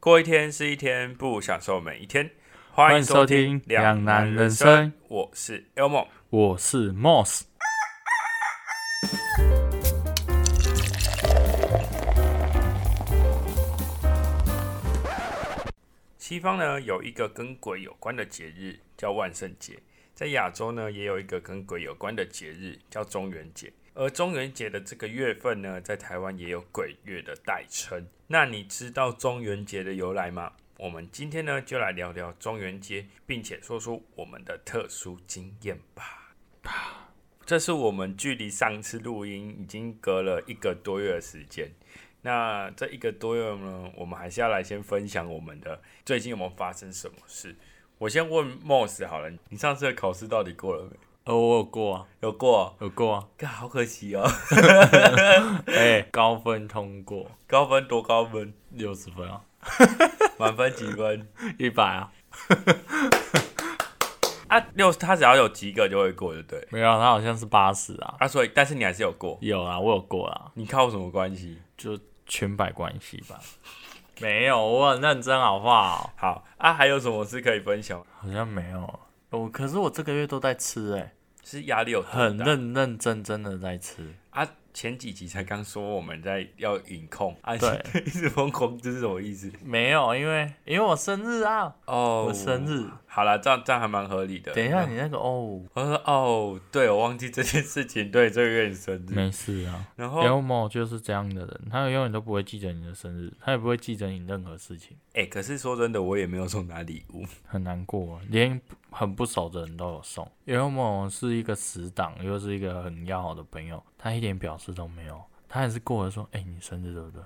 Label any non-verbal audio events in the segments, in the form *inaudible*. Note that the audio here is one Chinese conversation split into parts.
过一天是一天，不享受每一天。欢迎迎收听听两两难人人生，我是 Elmo。我是 Moss。西方呢有一个跟鬼有关的节日叫万圣节，在亚洲呢也有一个跟鬼有关的节日叫中元节。而中元节的这个月份呢，在台湾也有鬼月的代称。那你知道中元节的由来吗？我们今天呢就来聊聊中元节，并且说出我们的特殊经验吧。这是我们距离上次录音已经隔了一个多月的时间。那这一个多月呢，我们还是要来先分享我们的最近有没有发生什么事。我先问 Moss 好了，你上次的考试到底过了没？呃，我有过啊，有过，有过啊，干好可惜哦。*laughs* 哎、高分通过，高分多高分？六十分啊，*laughs* 满分几分？一百啊，啊，六他只要有及格就会过，对不对？没有，他好像是八十啊，啊，所以但是你还是有过，有啊，我有过啊，你靠什么关系？就全百关系吧。没有，我很认真，好不好？好啊，还有什么事可以分享？好像没有，我可是我这个月都在吃、哎，是压力有很认认真真的在吃。啊？前几集才刚说我们在要隐控，啊，对 *laughs* 一直疯狂，这是什么意思？没有，因为因为我生日啊，哦，我生日。好了，这样这样还蛮合理的。等一下，你那个哦，我说哦，对我忘记这件事情，对，这个月你生日，没事啊。然后 Elmo 就是这样的人，他永远都不会记得你的生日，他也不会记得你任何事情，哎、可是说真的，我也没有送他礼物。很难过啊，连很不熟的人都有送。Elmo 是一个死党，又是一个很要好的朋友，他一点表示都没有，他还是过来说：“哎、你生日对不对？”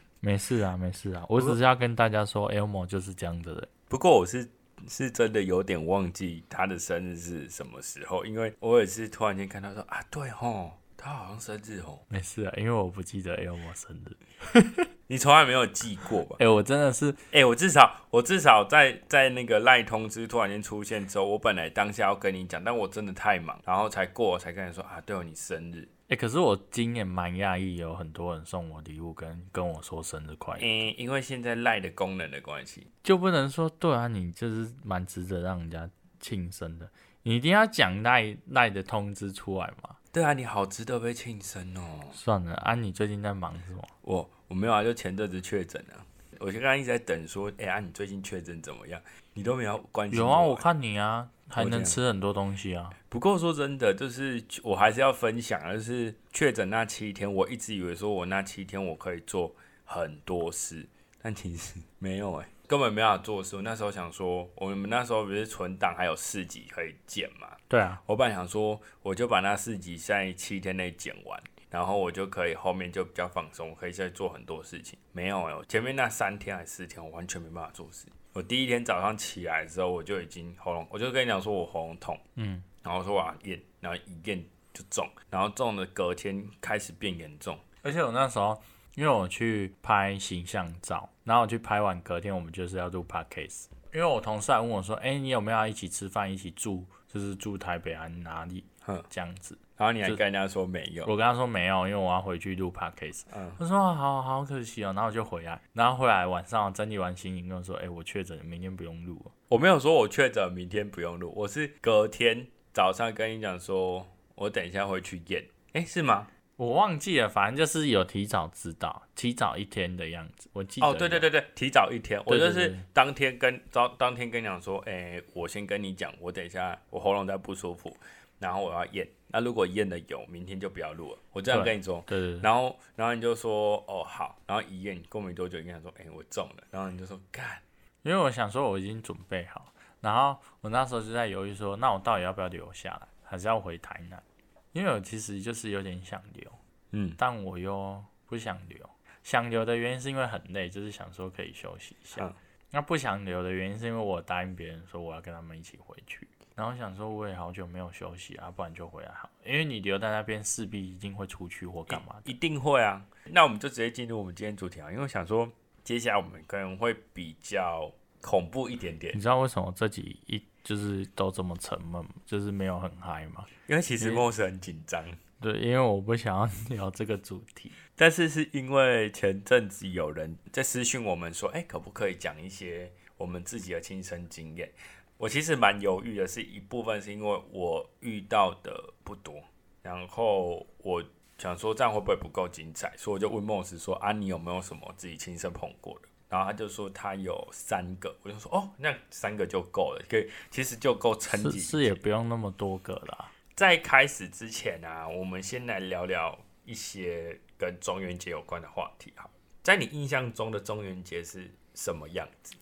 *laughs* 没事啊，没事啊，我只是要跟大家说，Elmo 就是这样的人。不过我是是真的有点忘记他的生日是什么时候，因为我也是突然间看到说啊，对吼，他好像生日哦，没事啊，因为我不记得 Elmo 生日。*laughs* *laughs* 你从来没有记过吧？哎、我真的是哎、我至少我至少在在那个赖通知突然间出现之后，我本来当下要跟你讲，但我真的太忙，然后才过才跟你说啊，对哦，你生日。哎、可是我今年蛮讶异，有很多人送我礼物跟跟我说生日快乐。嗯、因为现在赖的功能的关系，就不能说对啊，你就是蛮值得让人家庆生的，你一定要讲赖赖的通知出来嘛。对啊，你好值得被庆生哦。算了，啊，你最近在忙什么？我我没有啊，就前阵子确诊了。我就刚刚一直在等说，哎、啊，你最近确诊怎么样？你都没有关心有啊，我我看你啊，还能吃很多东西啊。不过说真的，就是我还是要分享，就是确诊那七天，我一直以为说我那七天我可以做很多事，但其实没有哎、根本没办法做事。我那时候想说，我们那时候不是存档还有四集可以剪嘛？对啊，我本来想说，我就把那四集在七天内剪完，然后我就可以后面就比较放松，我可以再做很多事情。没有哎、我前面那三天还是四天，我完全没办法做事。我第一天早上起来之后，我就已经喉咙，我就跟你讲说我喉咙痛，嗯，然后说我要验，然后一咽就中，然后中的隔天开始变严重。而且我那时候因为我去拍形象照，然后我去拍完隔天我们就是要录 podcast，因为我同事还问我说，哎、你有没有要一起吃饭，一起住，就是住台北啊哪里哼，这样子。然后你还跟人家说没有，我跟他说没有，因为我要回去录 podcast。嗯，他说啊好好可惜哦，然后我就回来，然后回来晚上整理完心情跟我说，哎、我确诊，明天不用录。我没有说我确诊明天不用录，我是隔天早上跟你讲说，我等一下会去验。诶，是吗？我忘记了，反正就是有提早知道，提早一天的样子。我记得哦，对对对对，提早一天，我就是当天跟当当天跟你讲说，诶，我先跟你讲，我等一下我喉咙在不舒服，然后我要验。那如果验的有，明天就不要录了。我这样跟你说，对对对，然后然后你就说哦好，然后一验过没多久，你跟他说，诶，我中了，然后你就说干，因为我想说我已经准备好，然后我那时候就在犹豫说，那我到底要不要留下来，还是要回台南？因为我其实就是有点想留，嗯，但我又不想留。想留的原因是因为很累，就是想说可以休息一下。嗯那不想留的原因是因为我答应别人说我要跟他们一起回去，然后想说我也好久没有休息啊，不然就回来好。因为你留在那边势必一定会出去或干嘛的。一定会啊。那我们就直接进入我们今天主题啊，因为我想说接下来我们可能会比较恐怖一点点你，知道为什么这集一就是都这么沉闷，就是没有很嗨嘛？因为其实 Moss 很紧张，对，因为我不想要聊这个主题。*laughs* 但是是因为前阵子有人在私讯我们说，哎，可不可以讲一些我们自己的亲身经验？我其实蛮犹豫的，是一部分是因为我遇到的不多，然后我想说这样会不会不够精彩，所以我就问莫斯说，啊，你有没有什么自己亲身碰过的？然后他就说他有三个，我就说哦，那三个就够了，可以，其实就够撑几。是也不用那么多个啦。在开始之前啊，我们先来聊聊一些跟中元节有关的话题。哈，在你印象中的中元节是什么样子？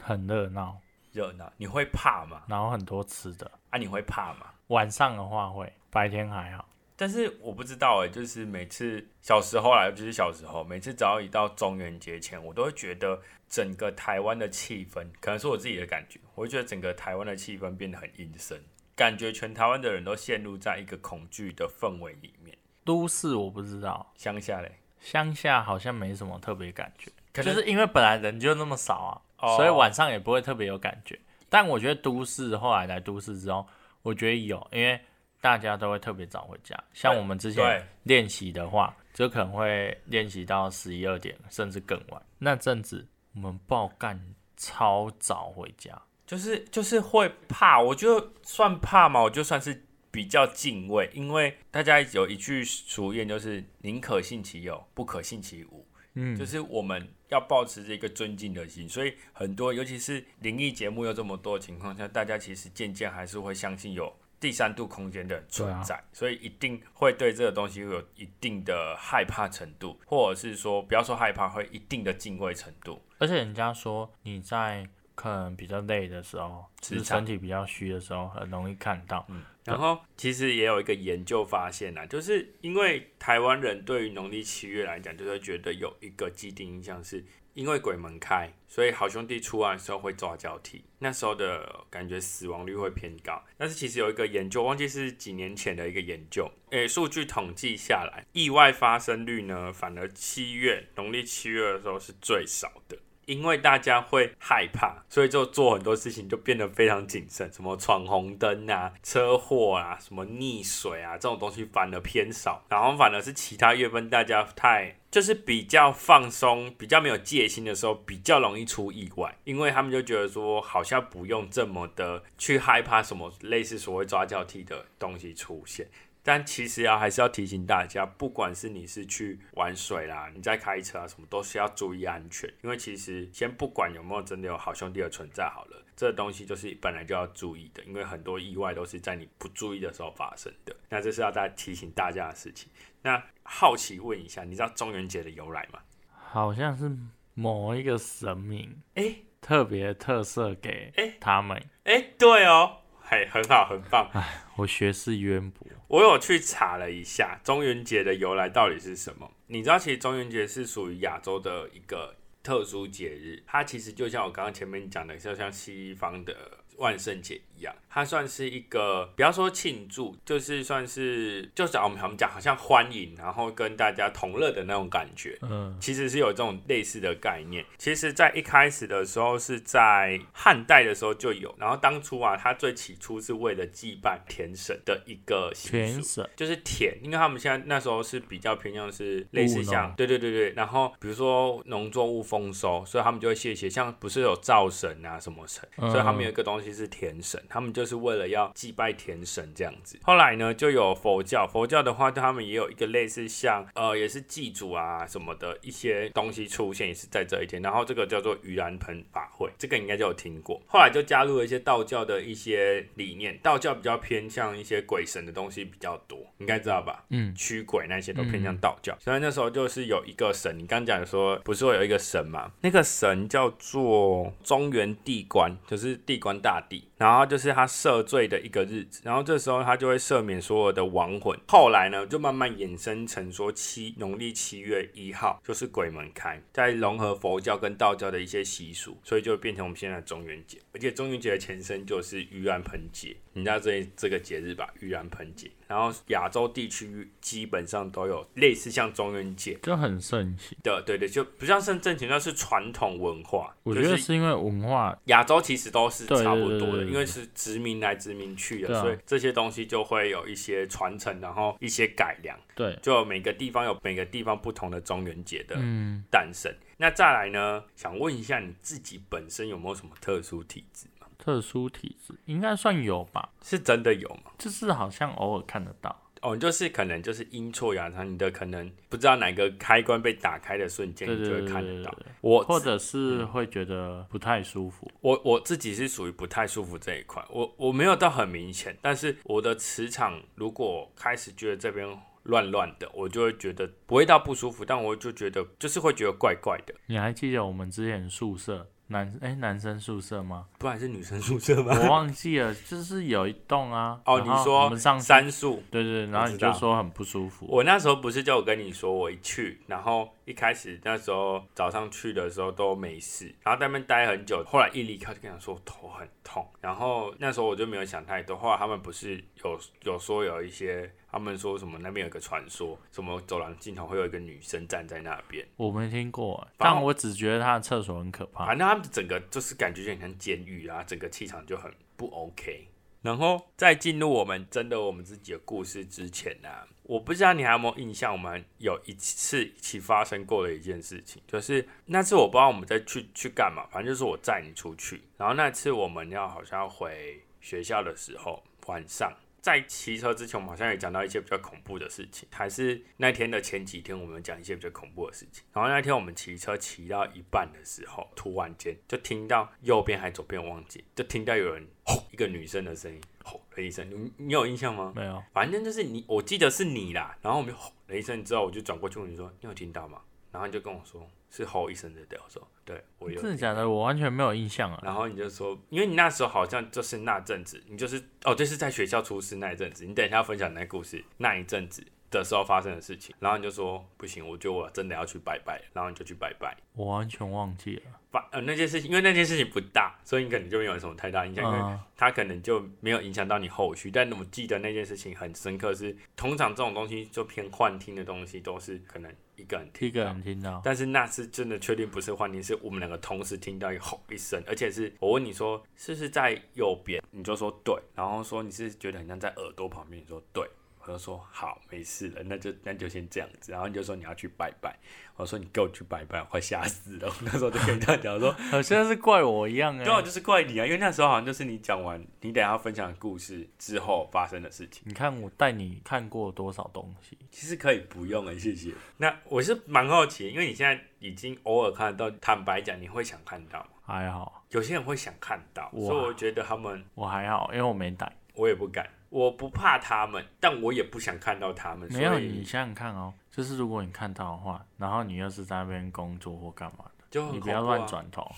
很热闹，热闹。你会怕吗？然后很多吃的啊？你会怕吗？晚上的话会，白天还好。但是我不知道哎，就是每次小时候来，就是小时候，每次只要一到中元节前，我都会觉得整个台湾的气氛，可能是我自己的感觉，我会觉得整个台湾的气氛变得很阴森。感觉全台湾的人都陷入在一个恐惧的氛围里面。都市我不知道，乡下嘞，乡下好像没什么特别感觉，就是因为本来人就那么少啊，所以晚上也不会特别有感觉。但我觉得都市后来来都市之后，我觉得有，因为大家都会特别早回家。像我们之前练习的话，就可能会练习到十一二点，甚至更晚。那阵子我们爆干超早回家。就是就是会怕，我就算怕嘛，我就算是比较敬畏，因为大家有一句俗谚，就是宁可信其有，不可信其无。嗯，就是我们要保持这个尊敬的心，所以很多，尤其是灵异节目有这么多的情况下，大家其实渐渐还是会相信有第三度空间的存在，所以一定会对这个东西有一定的害怕程度，或者是说不要说害怕，会一定的敬畏程度。而且人家说你在。可能比较累的时候，是身体比较虚的时候，很容易看到。嗯，然后其实也有一个研究发现啊，就是因为台湾人对于农历七月来讲，就会觉得有一个既定印象，是因为鬼门开，所以好兄弟出来的时候会抓交替，那时候的感觉死亡率会偏高。但是其实有一个研究，忘记是几年前的一个研究，诶，数据统计下来，意外发生率呢，反而七月农历七月的时候是最少的。因为大家会害怕，所以就做很多事情就变得非常谨慎，什么闯红灯啊、车祸啊、什么溺水啊这种东西反而偏少，然后反而是其他月份大家太就是比较放松、比较没有戒心的时候，比较容易出意外，因为他们就觉得说好像不用这么的去害怕什么类似所谓抓交替的东西出现。但其实啊，还是要提醒大家，不管是你是去玩水啦，你在开车啊，什么都是要注意安全。因为其实先不管有没有真的有好兄弟的存在好了，这东西就是本来就要注意的。因为很多意外都是在你不注意的时候发生的。那这是要大家提醒大家的事情。那好奇问一下，你知道中元节的由来吗？好像是某一个神明哎，特别特色给哎他们哎，对哦。嘿，很好，很棒。哎，我学识渊博。我有去查了一下中元节的由来到底是什么。你知道，其实中元节是属于亚洲的一个特殊节日，它其实就像我刚刚前面讲的，就像西方的万圣节一样。它算是一个，不要说庆祝，就是算是，就是我们我们讲好像欢迎，然后跟大家同乐的那种感觉。嗯，其实是有这种类似的概念。其实，在一开始的时候是在汉代的时候就有，然后当初啊，它最起初是为了祭拜田神的一个习俗，就是田，因为他们现在那时候是比较偏向是类似像，对对对对，然后比如说农作物丰收，所以他们就会谢谢，像不是有灶神啊什么神，所以他们有一个东西是田神，他们就。是为了要祭拜田神这样子，后来呢就有佛教，佛教的话他们也有一个类似像呃也是祭祖啊什么的一些东西出现，也是在这一天。然后这个叫做盂兰盆法会，这个应该就有听过。后来就加入了一些道教的一些理念，道教比较偏向一些鬼神的东西比较多，应该知道吧？嗯，驱鬼那些都偏向道教。所以那时候就是有一个神，你刚讲说不是会有一个神嘛？那个神叫做中原地官，就是地官大帝。然后就是他赦罪的一个日子，然后这时候他就会赦免所有的亡魂。后来呢，就慢慢衍生成说七农历七月一号就是鬼门开，在融合佛教跟道教的一些习俗，所以就变成我们现在的中元节。而且中元节的前身就是盂兰盆节，你知道这这个节日吧？盂兰盆节。然后亚洲地区基本上都有类似像中元节，就很盛行。对对对，就不像圣正节，那是传统文化。我觉得是因为文化，亚洲其实都是差不多的。对因为是殖民来殖民去的，啊所以这些东西就会有一些传承，然后一些改良，对，就每个地方有每个地方不同的中元节的嗯，诞生。那再来呢，想问一下你自己本身有没有什么特殊体质吗？特殊体质应该算有吧，是真的有吗？就是好像偶尔看得到。哦，你就是可能就是阴错阳差，你的可能不知道哪个开关被打开的瞬间，你就会看得到我或者是会觉得不太舒服。我我自己是属于不太舒服这一块，我我没有到很明显，但是我的磁场如果开始觉得这边乱乱的，我就会觉得不会到不舒服，但我就觉得就是会觉得怪怪的，你还记得我们之前宿舍男哎、男生宿舍吗？不还是女生宿舍吗？我忘记了，就是有一栋啊。哦，你说我们上去三宿，对对，然后你就说很不舒服。我那时候不是就有跟你说，我一去，然后一开始那时候早上去的时候都没事，然后在那边待很久，后来一离开就跟他说我头很痛，然后那时候我就没有想太多，后来他们不是有有说有一些，他们说什么那边有个传说，什么走廊尽头会有一个女生站在那边，我没听过，但我只觉得他的厕所很可怕。反正他们整个就是感觉就很像监狱啊，整个气场就很不 OK。然后在进入我们真的我们自己的故事之前呢、我不知道你还有没有印象，我们有一次一起发生过的一件事情，就是那次我不知道我们在去去干嘛，反正就是我载你出去，然后那次我们要好像回学校的时候，晚上在骑车之前，我们好像也讲到一些比较恐怖的事情，还是那天的前几天，我们讲一些比较恐怖的事情。然后那天我们骑车骑到一半的时候，突然间就听到右边还左边忘记，就听到有人吼一个女生的声音，吼了一声，你你有印象吗？没有，反正就是你，我记得是你啦。然后我们就吼了一声之后，我就转过去问你说：“你有听到吗？”然后你就跟我说是吼一声的对我说：“对，我有。”真的假的？我完全没有印象啊。然后你就说，因为你那时候好像就是那阵子，你就是哦，就是在学校出事那一阵子，你等一下要分享那故事那一阵子的时候发生的事情，然后你就说不行，我觉得我真的要去拜拜，然后你就去拜拜。我完全忘记了。把呃那件事情，因为那件事情不大，所以你可能就没有什么太大印象，因为嗯，它可能就没有影响到你后续。但我记得那件事情很深刻是，通常这种东西就偏幻听的东西，都是可能一个人。听一个人听到。但是那次真的确定不是幻听，是我们两个同时听到一吼一声，而且是我问你说是不是在右边，你就说对，然后说你是觉得很像在耳朵旁边，你说对，我就说好，没事了，那就那就先这样子，然后你就说你要去拜拜，我说你给我去拜拜，我快吓死了，我 *laughs* 那时候就跟你这样讲说，*laughs* 好像是怪我一样哎、对啊，就是怪你啊，因为那时候好像就是你讲完你等下要分享的故事之后发生的事情。你看我带你看过多少东西？其实可以不用了，谢谢。那我是蛮好奇，因为你现在已经偶尔看得到，坦白讲，你会想看到吗？还好，有些人会想看到，所以我觉得他们，我还好，因为我没带。我也不敢，我不怕他们，但我也不想看到他们。没有，你想想看哦，就是如果你看到的话，然后你又是在那边工作或干嘛的，就很你不要乱，转头，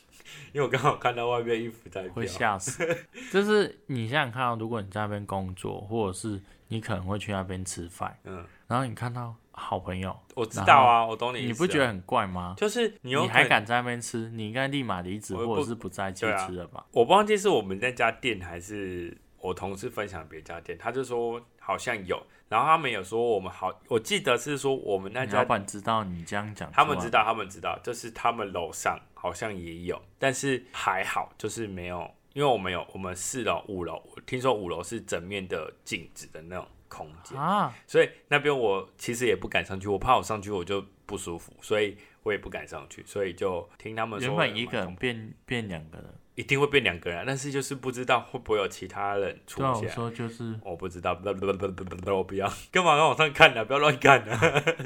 *laughs* 因为我刚好看到外面衣服在飘会。吓死。就是你想想看哦，如果你在那边工作，或者是你可能会去那边吃饭，嗯，然后你看到好朋友，我知道啊，我懂你。你不觉得很怪吗？就是你有？你还敢在那边吃？你应该立马离职，或者是不在继对啊吃了吧？我忘记是我们那家店还是我同事分享别家店，他就说好像有，然后他们有说我们好，我记得是说我们那老板知道你这样讲，他们知。道，他们知道，就是他们楼上好像也有，但是还好，就是没有，因为我们有我们四楼、五楼，我听说五楼是整面的镜子的那种空间，啊，所以那边我其实也不敢上去，我怕我上去我就不舒服，所以我也不敢上去，所以就听他们说原本一个人变变两个人，一定会变两个人，但是就是不知道会不会有其他人出现。说就是，我不知道，不不不不不不，我不要，干嘛要往上看呢、不要乱看呢、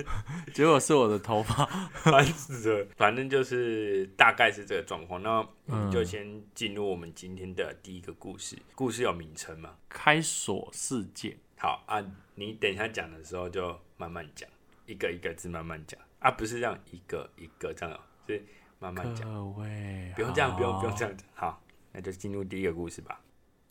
*laughs* 结果是我的头发，烦死了。反正就是大概是这个状况。那我们就嗯先进入我们今天的第一个故事。故事有名称吗？开锁事件。好啊，你等一下讲的时候就慢慢讲，一个一个字慢慢讲啊，不是这样一个一个这样哦，是慢慢讲，各位，不用这样，不用不用这样。好，那就进入第一个故事吧。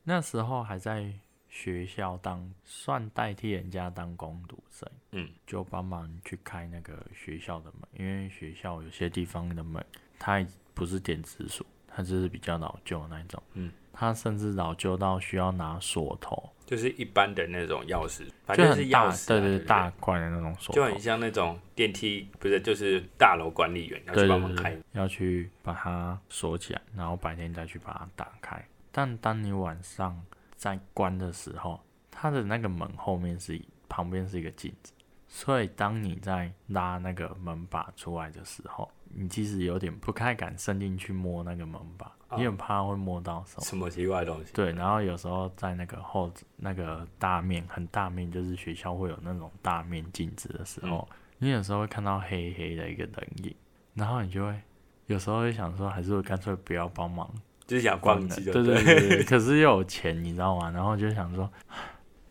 那时候还在学校当，算代替人家当工读生，嗯，就帮忙去开那个学校的门，因为学校有些地方的门，它不是电子锁，它就是比较老旧的那一种，嗯，它甚至老旧到需要拿锁头，就是一般的那种钥匙，反就正是，钥匙、啊，对对对，大罐的那种锁就很，像那种电梯，不是就是大楼管理员要去帮忙开。要去把它锁起来，然后白天再去把它打开。但当你晚上在关的时候，它的那个门后面是旁边是一个镜子，所以当你在拉那个门把出来的时候，你其实有点不太敢伸进去摸那个门把，你很怕会摸到手。什么奇怪的东西？对，然后有时候在那个后那个大面很大面，就是学校会有那种大面镜子的时候，你有时候会看到黑黑的一个人影，然后你就会有时候会想说，还是我干脆不要帮忙，就是想放弃，对对对。可是又有钱，你知道吗？然后就想说，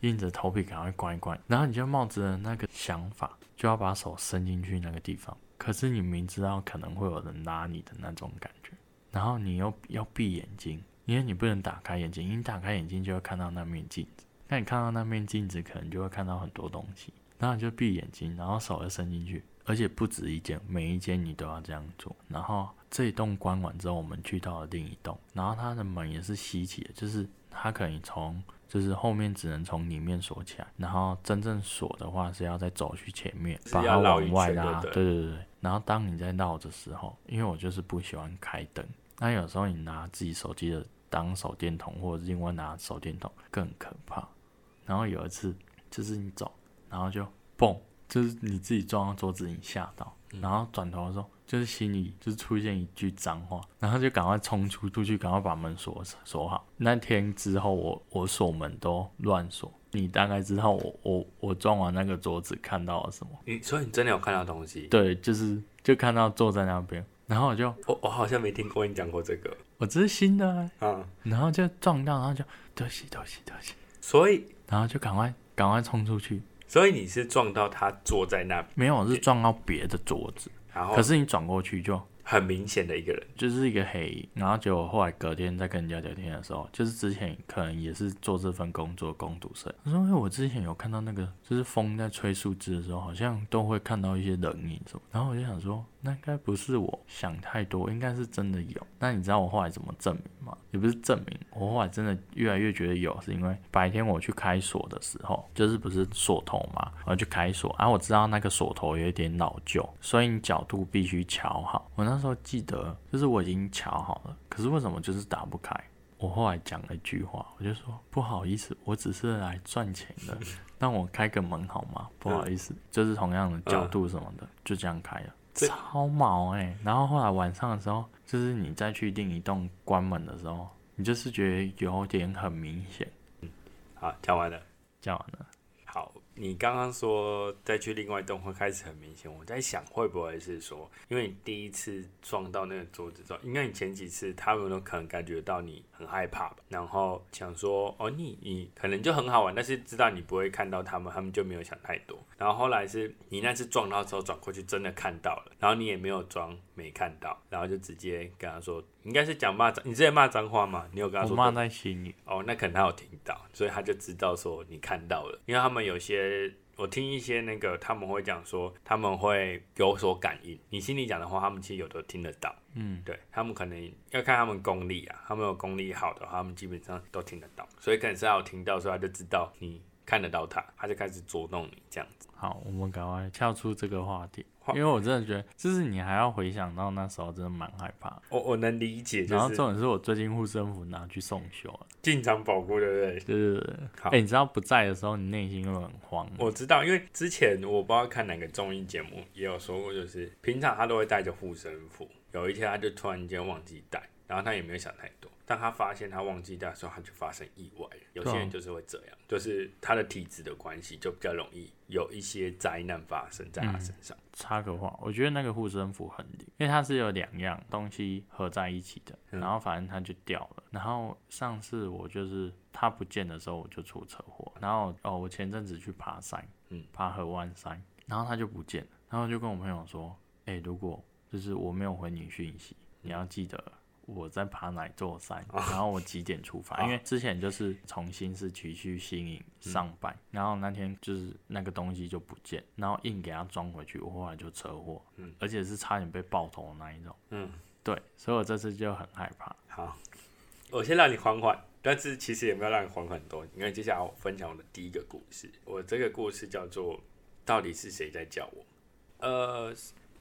硬着头皮赶快关一关，然后你就冒着那个想法，就要把手伸进去那个地方。可是你明知道可能会有人拉你的那种感觉，然后你又要闭眼睛，因为你不能打开眼睛，你打开眼睛就会看到那面镜子。那你看到那面镜子，可能就会看到很多东西。然后你就闭眼睛，然后手要伸进去，而且不止一间，每一间你都要这样做。然后这一栋关完之后，我们去到了另一栋，然后它的门也是吸起的，就是它可以从。就是后面只能从里面锁起来，然后真正锁的话是要再走去前面，把它往外拉。对对对对。然后当你在绕的时候，因为我就是不喜欢开灯，那有时候你拿自己手机的当手电筒，或者另外拿手电筒更可怕。然后有一次就是你走，然后就嘣，就是你自己撞到桌子，你吓到，然后转头的时候。就是心里就是出现一句脏话，然后就赶快冲出出去，赶快把门锁锁好。那天之后，我我锁门都乱锁。你大概知道我我我撞完那个桌子看到了什么？你所以你真的有看到东西？对，就是就看到坐在那边，然后我就我我好像没听过你讲过这个，我这是新的啊。然后就撞到，然后就对不起对不起对不起。所以然后就赶快赶快冲出去。所以你是撞到他坐在那？没有，是撞到别的桌子。可是你转过去就很明显的一个人，就是一个黑影。然后结果后来隔天在跟人家聊天的时候，就是之前可能也是做这份工作工读生。他说：“因为，我之前有看到那个，就是风在吹树枝的时候，好像都会看到一些人影什么。”然后我就想说。那应该不是我想太多，应该是真的有。那你知道我后来怎么证明吗？也不是证明，我后来真的越来越觉得有，是因为白天我去开锁的时候，就是不是锁头嘛，我去开锁，然后我知道那个锁头有一点老旧，所以你角度必须调好。我那时候记得，就是我已经瞧好了，可是为什么就是打不开？我后来讲了一句话，我就说不好意思，我只是来赚钱的，*laughs* 让我开个门好吗？*laughs* 不好意思，就是同样的角度什么的，就这样开了。超毛哎！然后后来晚上的时候，就是你再去另一栋关门的时候，你就是觉得有点很明显。嗯，好，讲完了，讲完了。你刚刚说再去另外一栋会开始很明显，我在想会不会是说，因为你第一次撞到那个桌子之后，应该你前几次他们都可能感觉到你很害怕吧，然后想说哦你你可能就很好玩，但是知道你不会看到他们，他们就没有想太多。然后后来是你那次撞到之后转过去真的看到了，然后你也没有装没看到，然后就直接跟他说，应该是讲骂脏，你之前骂脏话吗？你有跟他说？骂在心里。哦，那可能他有听到，所以他就知道说你看到了，因为他们有些。我听一些那个他们会讲说他们会有所感应，你心里讲的话，他们其实有的听得到。嗯，对他们可能要看他们功力啊，他们有功力好的话，他们基本上都听得到。所以可能是要听到，所以他就知道你看得到他，他就开始捉弄你这样子。好，我们赶快跳出这个话题。因为我真的觉得，就是你还要回想到那时候，真的蛮害怕。我我能理解。然后重点是我最近护身符拿去送修了，进场保护，对不对？对对对。好，哎，你知道不在的时候，你内心会很慌。我知道，因为之前我不知道看哪个综艺节目也有说过，就是平常他都会带着护身符，有一天他就突然间忘记带，然后他也没有想太多。当他发现他忘记带的时候，他就发生意外。有些人就是会这样，就是他的体质的关系，就比较容易有一些灾难发生在他身上。插个话，我觉得那个护身符很灵，因为它是有两样东西合在一起的，然后反正它就掉了。然后上次我就是它不见的时候，我就出车祸。然后哦，我前阵子去爬山，嗯，爬河湾山，然后它就不见了。然后就跟我朋友说，哎，如果就是我没有回你讯息，你要记得。我在爬哪座山，然后我几点出发？因为之前就是从新市区去新营上班，然后那天就是那个东西就不见，然后硬给它装回去，我后来就车祸，嗯，而且是差点被爆头的那一种，嗯，对，所以我这次就很害怕。好，我先让你缓缓，但是其实也没有让你缓很多，因为接下来我分享我的第一个故事，我这个故事叫做到底是谁在叫我？呃，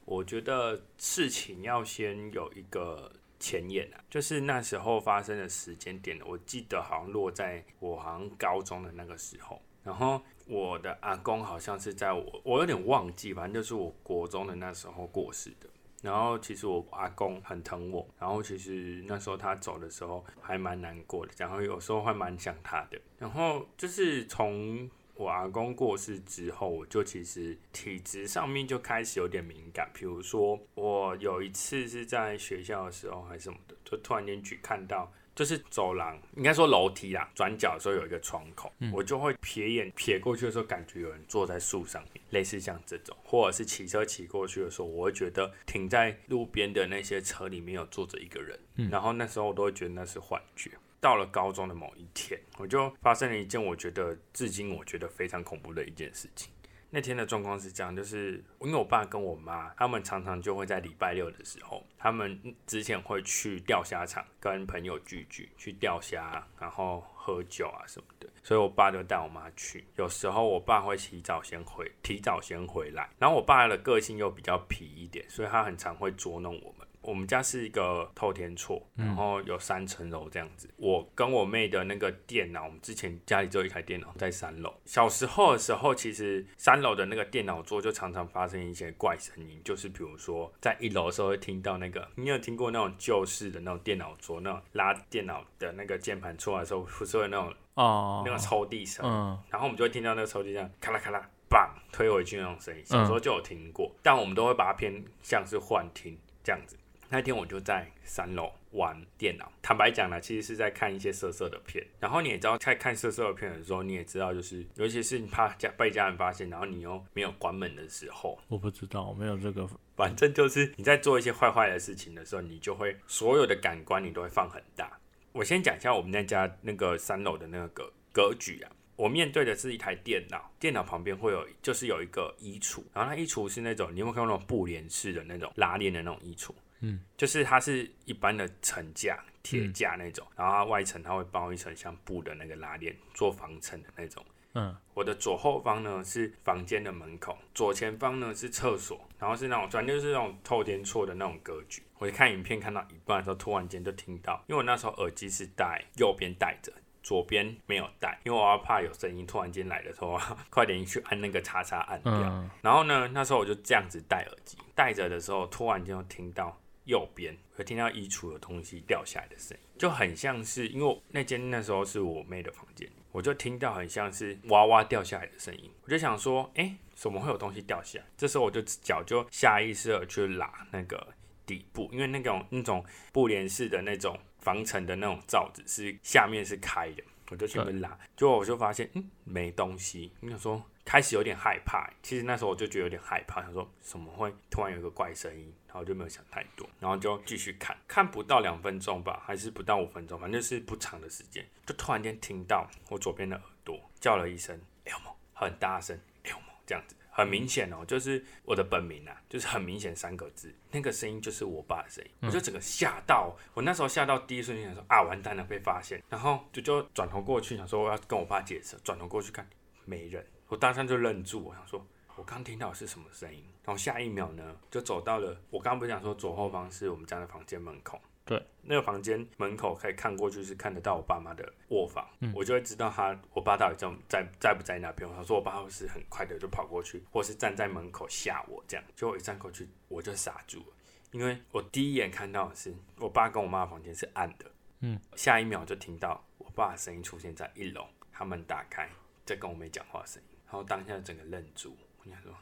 我觉得事情要先有一个。前言啊，就是那时候发生的时间点，我记得好像落在我好像高中的那个时候，然后我的阿公好像是在我我有点忘记，反正就是我国中的那时候过世的。然后其实我阿公很疼我，然后其实那时候他走的时候还蛮难过的，然后有时候会蛮想他的。然后就是从我阿公过世之后，我就其实体质上面就开始有点敏感。比如说我有一次是在学校的时候还是什么的，就突然间去看到。就是走廊，应该说楼梯啦，转角的时候有一个窗口，我就会瞥眼瞥过去的时候，感觉有人坐在树上面，类似像这种，或者是骑车骑过去的时候，我会觉得停在路边的那些车里面有坐着一个人，然后那时候我都会觉得那是幻觉。到了高中的某一天，我就发生了一件我觉得至今我觉得非常恐怖的一件事情。那天的状况是这样，就是因为我爸跟我妈，他们常常就会在礼拜六的时候，他们之前会去钓虾场跟朋友聚聚，去钓虾，然后喝酒啊什么的，所以我爸就带我妈去。有时候我爸会提早先回，提早先回来，然后我爸的个性又比较皮一点，所以他很常会捉弄我。我们家是一个透天厝，然后有三层楼这样子。我跟我妹的那个电脑，我们之前家里只有一台电脑在三楼。小时候的时候，其实三楼的那个电脑桌就常常发生一些怪声音，就是比如说在一楼的时候会听到那个，你有听过那种旧式的那种电脑桌，那种拉电脑的那个键盘出来的时候，不是会那种哦那个抽地声，然后我们就会听到那个抽地声咔啦咔啦，棒推回去那种声音。小时候就有听过，但我们都会把它偏像是幻听这样子。那天我就在三楼玩电脑，坦白讲呢，其实是在看一些色色的片。然后你也知道，在看色色的片的时候，你也知道，就是尤其是你怕家被家人发现，然后你又没有关门的时候，我不知道，我没有这个。反正就是你在做一些坏坏的事情的时候，你就会所有的感官你都会放很大。我先讲一下我们那家那个三楼的那个格局啊。我面对的是一台电脑，电脑旁边会有就是有一个衣橱，然后那衣橱是那种你有没有看过那种布帘式的那种拉链的那种衣橱？嗯，就是它是一般的层架、铁架那种，然后它外层它会包一层像布的那个拉链，做防尘的那种。嗯，我的左后方呢是房间的门口，左前方呢是厕所，然后是那种反正就是那种透天错的那种格局。我看影片看到一半的时候，突然间就听到，因为我那时候耳机是戴右边戴着，左边没有戴，因为我要怕有声音突然间来的时候，*laughs* 快点去按那个叉叉按掉。然后呢，那时候我就这样子戴耳机，戴着的时候，突然间就听到。右边会听到衣橱的东西掉下来的声音，就很像是因为那间那时候是我妹的房间，我就听到很像是娃娃掉下来的声音，我就想说，哎，怎么会有东西掉下来？这时候我就脚就下意识的去拉那个底部，因为那种那种布帘式的那种防尘的那种罩子是下面是开的，我就去拉，结果我就发现，嗯，没东西。我想说，开始有点害怕，其实那时候我就觉得有点害怕，想说怎么会突然有一个怪声音。然后就没有想太多，然后就继续看，看不到两分钟吧，还是不到五分钟，反正是不长的时间，就突然间听到我左边的耳朵叫了一声 “Elmo”，很大声 “Elmo” 这样子，很明显哦，就是我的本名啊，就是很明显三个字，那个声音就是我爸的声音，我就整个吓到，我那时候吓到第一瞬间想说啊完蛋了被发现，然后就就转头过去想说我要跟我爸解释，转头过去看没人，我当时就愣住，我想说。我刚听到是什么声音，然后下一秒呢，就走到了我刚刚不是讲说左后方是我们家的房间门口，对，那个房间门口可以看过去是看得到我爸妈的卧房，嗯我就会知道他我爸到底在在在不在那边。我说我爸会是很快的就跑过去，或是站在门口吓我这样，就我一站过去我就傻住了，因为我第一眼看到的是我爸跟我妈的房间是暗的，嗯，下一秒就听到我爸的声音出现在一楼，他门打开在跟我妹讲话的声音，然后当下整个愣住。我想说，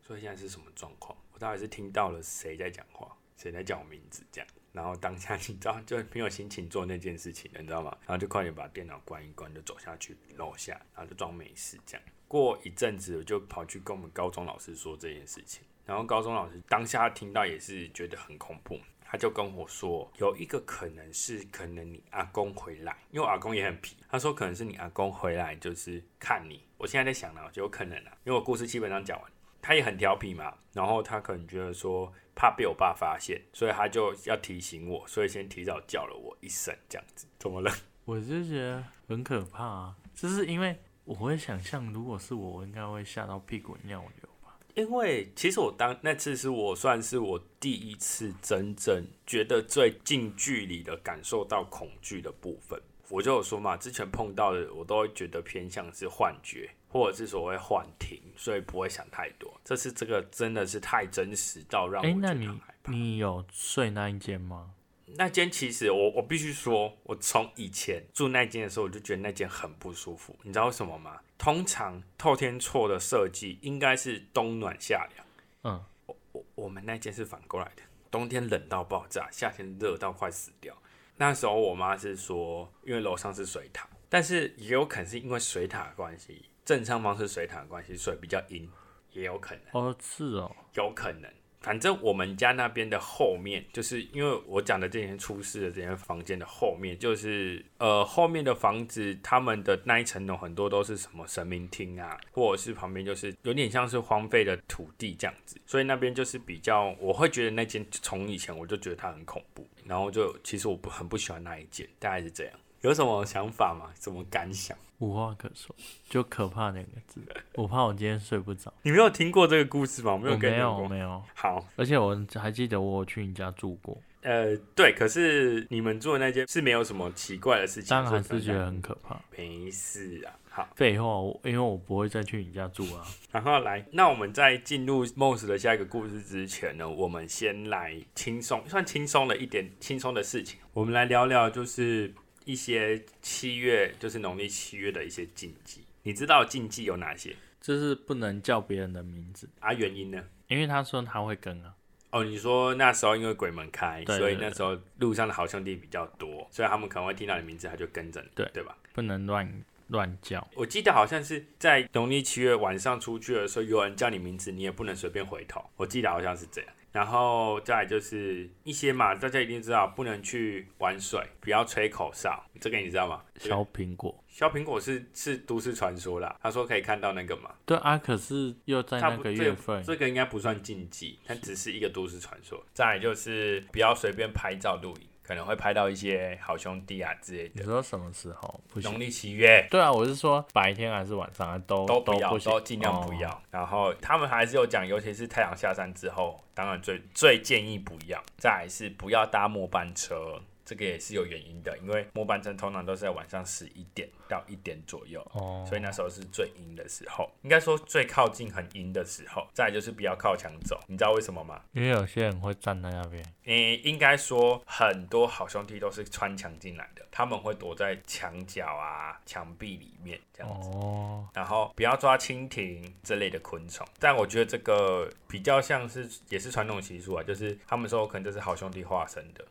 所以现在是什么状况？我到底是听到了谁在讲话，谁在叫我名字这样？然后当下你知道就没有心情做那件事情了，你知道吗？然后就快点把电脑关一关，就走下去楼下，然后就装没事这样。过一阵子，我就跑去跟我们高中老师说这件事情，然后高中老师当下听到也是觉得很恐怖。他就跟我说，有一个可能是，可能你阿公回来，因为我阿公也很皮。他说可能是你阿公回来，就是看你。我现在在想呢，就有可能啊，因为我故事基本上讲完，他也很调皮嘛。然后他可能觉得说怕被我爸发现，所以他就要提醒我，所以先提早叫了我一声，这样子。怎么了？*laughs* 我就觉得很可怕啊，就是因为我会想象，如果是我，我应该会吓到屁滚尿流吧。因为其实我当那次是我算是我第一次真正觉得最近距离的感受到恐惧的部分。我就有说嘛，之前碰到的我都会觉得偏向是幻觉，或者是所谓幻听，所以不会想太多。这次这个真的是太真实到让我害怕。你有睡那一间吗？那间其实我我必须说，我从以前住那间的时候，我就觉得那间很不舒服。你知道为什么吗？通常透天错的设计应该是冬暖夏凉，嗯，我我们那间是反过来的，冬天冷到爆炸，夏天热到快死掉。那时候我妈是说，因为楼上是水塔，但是也有可能是因为水塔的关系，正上方是水塔的关系，所以比较阴，也有可能。哦，是哦，有可能。反正我们家那边的后面，就是因为我讲的这间出事的这间房间的后面，就是呃后面的房子，他们的那一层楼很多都是什么神明厅啊，或者是旁边就是有点像是荒废的土地这样子，所以那边就是比较，我会觉得那间从以前我就觉得它很恐怖，然后就其实我不很不喜欢那一件，大概是这样。有什么想法吗？什么感想？无话可说，就可怕两个字。我怕我今天睡不着。你没有听过这个故事吗？我没有我没有，跟你讲过。我没有。好，而且我还记得我去你家住过，呃，对，可是你们住的那间是没有什么奇怪的事情，当然所以还是觉得很可怕。没事啊。好，废话，我因为我不会再去你家住啊。然后来，那我们在进入 Moss 的下一个故事之前呢，我们先来轻松，算轻松的一点轻松的事情，我们来聊聊就是一些七月，就是农历七月的一些禁忌。你知道禁忌有哪些就是不能叫别人的名字，啊？原因呢？因为他说他会跟啊。哦，你说那时候因为鬼门开，所以那时候路上的好兄弟比较多，所以他们可能会听到你名字，他就跟着你，对对吧？不能乱乱叫。我记得好像是在农历七月晚上出去的时候，有人叫你名字，你也不能随便回头。我记得好像是这样。然后再来就是一些嘛，大家一定知道，不能去玩水，不要吹口哨，这个你知道吗？削苹果，削苹果是是都市传说啦，他说可以看到那个嘛，对啊，可是又在那个差不这月份，这个应该不算禁忌，它只是一个都市传说。再来就是不要随便拍照录影，可能会拍到一些好兄弟啊之类的。你说什么时候不行？农历七月对啊，我是说白天还是晚上啊都都不要，行都尽量不要。哦然后他们还是有讲，尤其是太阳下山之后，当然最最建议不要。再来是不要搭末班车，这个也是有原因的，因为末班车通常都是在晚上十一点到一点左右。哦，所以那时候是最阴的时候，应该说最靠近很阴的时候。再就是不要靠墙走，你知道为什么吗？因为有些人会站在那边，你应该说很多好兄弟都是穿墙进来的，他们会躲在墙角啊、墙壁里面这样子。哦，然后不要抓蜻蜓这类的昆虫，但我觉得这个比较像是也是传统习俗啊，就是他们说可能这是好兄弟化身的。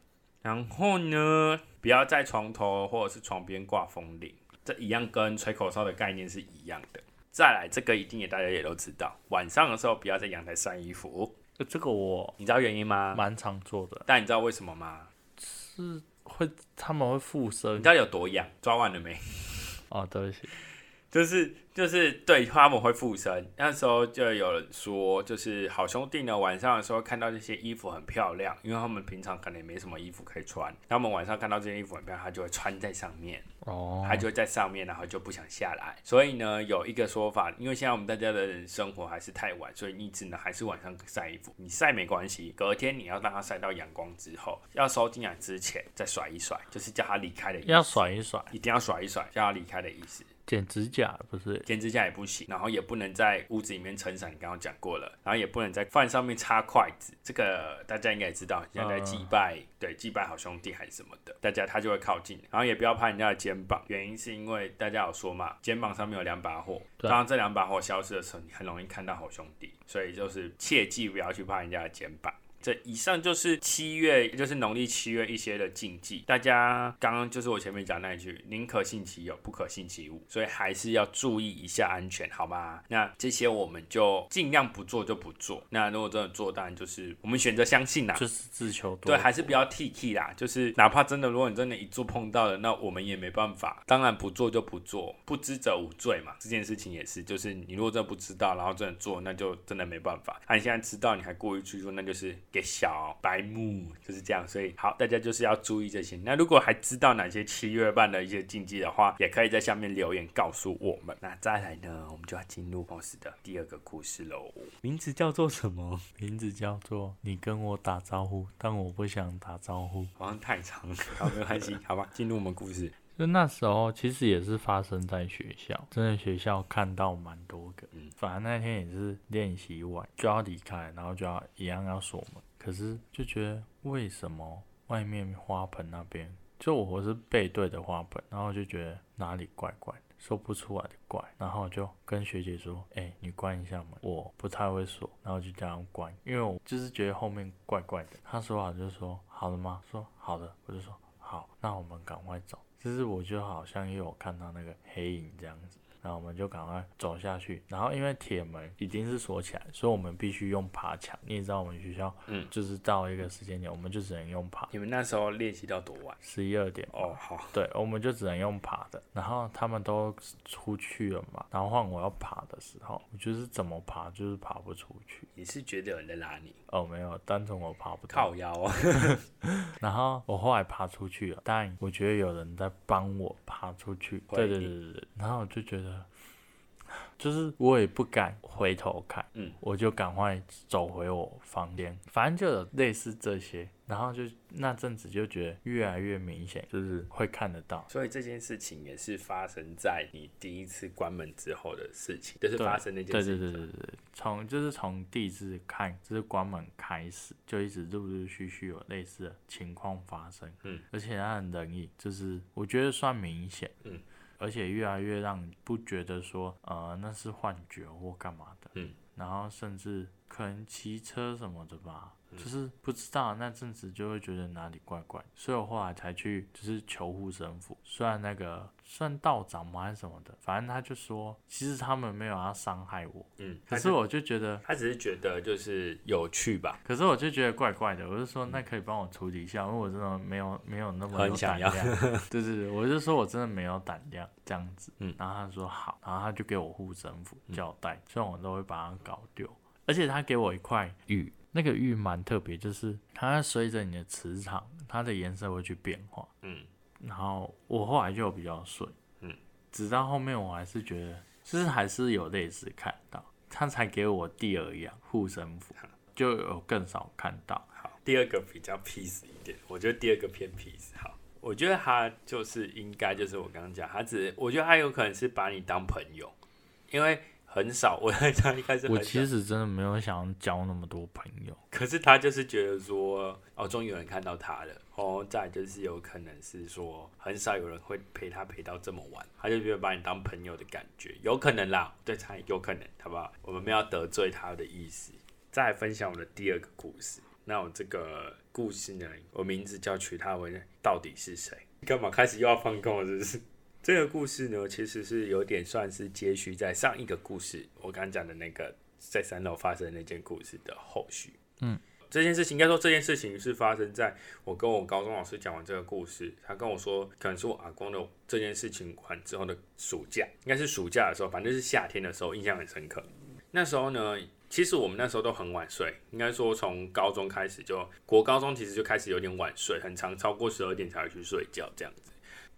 然后呢，不要在床头或者是床边挂风铃，这一样跟吹口哨的概念是一样的。再来，这个一定也大家也都知道，晚上的时候不要在阳台晒衣服，呃这个我你知道原因吗？蛮常做的，但你知道为什么吗？是会他们会附身你知道有多痒？抓完了没？哦，对不起，就是就是对他们会附身。那时候就有人说，就是好兄弟呢，晚上的时候看到这些衣服很漂亮，因为他们平常可能也没什么衣服可以穿，他们晚上看到这件衣服很漂亮，他就会穿在上面，哦，他就会在上面，然后就不想下来。所以呢，有一个说法，因为现在我们大家的生活还是太晚，所以你只能还是晚上晒衣服。你晒没关系，隔天你要让它晒到阳光之后，要收进来之前再甩一甩，就是叫它离开的意思。要甩一甩，一定要甩一甩，叫它离开的意思。剪指甲不是，剪指甲也不行，然后也不能在屋子里面撑伞，你刚刚讲过了，然后也不能在饭上面插筷子，这个大家应该也知道，现在在祭拜，对，祭拜好兄弟还是什么的，大家他就会靠近，然后也不要拍人家的肩膀，原因是因为大家有说嘛，肩膀上面有两把火，对当这两把火消失的时候，你很容易看到好兄弟，所以就是切记不要去拍人家的肩膀。这以上就是七月，也就是农历七月一些的禁忌。大家刚刚就是我前面讲那一句，宁可信其有，不可信其无，所以还是要注意一下安全，好吗？那这些我们就尽量不做就不做。那如果真的做，当然就是我们选择相信啦。就是自求多对，福还是不要 T T 啦，就是哪怕真的，如果你真的一做碰到了，那我们也没办法。当然不做就不做，不知者无罪嘛。这件事情也是，就是你如果真的不知道，然后真的做，那就真的没办法。那、你现在知道，你还故意去做，那就是给小白目，就是这样。所以好，大家就是要注意这些。那如果还知道哪些七月半的一些禁忌的话，也可以在下面留言告诉我们。那再来呢，我们就要进入 boss 的第二个故事喽。名字叫做什么？*laughs* 名字叫做你跟我打招呼，但我不想打招呼。好像太长了，好，没关系，好吧，进入我们故事。就那时候，其实也是发生在学校，真的学校看到蛮多个。嗯，反正那天也是练习完就要离开，然后就要一样要锁门。可是就觉得为什么外面花盆那边，就我是背对着花盆，然后就觉得哪里怪怪的，说不出来的怪。然后就跟学姐说：“哎，你关一下门，我不太会锁。”然后就这样关，因为我就是觉得后面怪怪的。她说好就说好了吗？说好的，我就说好，那我们赶快走。就是我就好像又有看到那个黑影这样子。然后我们就赶快走下去，然后因为铁门已经是锁起来，所以我们必须用爬墙。你也知道我们学校，嗯，就是到一个时间点，我们就只能用爬。你们那时候练习到多晚？十一二点。哦，好。对，我们就只能用爬的。然后他们都出去了嘛，然后换我要爬的时候，我就是怎么爬就是爬不出去。你是觉得有人在拉你？哦，没有，单纯我爬不靠腰啊。*laughs* *laughs* 然后我后来爬出去了，但我觉得有人在帮我爬出去。对对对对对。然后我就觉得。就是我也不敢回头看，嗯，我就赶快走回我房间，反正就有类似这些，然后就那阵子就觉得越来越明显，就是会看得到。所以这件事情也是发生在你第一次关门之后的事情，就是发生那件事。对对对对对，从就是从第一次看就是关门开始，就一直陆陆续续有类似的情况发生，嗯，而且它很容易，就是我觉得算明显，嗯。而且越来越让你不觉得说，呃，那是幻觉或干嘛的，嗯，然后甚至可能骑车什么的吧。就是不知道那阵子就会觉得哪里怪怪，所以我后来才去就是求护神符，虽然那个算道长吗还是什么的，反正他就说其实他们没有要伤害我，嗯，可是我就觉得他只是觉得就是有趣吧，可是我就觉得怪怪的，我就说那可以帮我处理一下，因为我真的没有没有那么有胆量，*laughs* 对对对，我就说我真的没有胆量这样子，嗯，然后他说好，然后他就给我护身符胶带，虽然我都会把它搞丢，而且他给我一块玉。那个玉蛮特别，就是它随着你的磁场，它的颜色会去变化。嗯，然后我后来就比较顺。嗯，直到后面我还是觉得，就是还是有类似看到，他才给我第二样护身符，就有更少看到。好，第二个比较 peace 一点，我觉得第二个偏 peace。好，我觉得他就是应该就是我刚刚讲，他只我觉得他有可能是把你当朋友，因为。很少，*laughs* 我在他一开始，我其实真的没有想交那么多朋友。可是他就是觉得说，哦，终于有人看到他了。哦，再就是有可能是说，很少有人会陪他陪到这么晚，他就觉得把你当朋友的感觉，有可能啦，对他有可能，好不好？我们没有得罪他的意思。再分享我的第二个故事。那我这个故事呢，我名字叫取他为到底是谁？干嘛开始又要放空了？是不是？这个故事呢，其实是有点算是接续在上一个故事，我刚讲的那个在三楼发生的那件故事的后续。嗯，这件事情应该说这件事情是发生在我跟我高中老师讲完这个故事，他跟我说可能是我阿公的这件事情完之后的暑假，应该是暑假的时候，反正是夏天的时候，印象很深刻。那时候呢，其实我们那时候都很晚睡，应该说从高中开始就国高中其实就开始有点晚睡，很长超过十二点才会去睡觉这样子。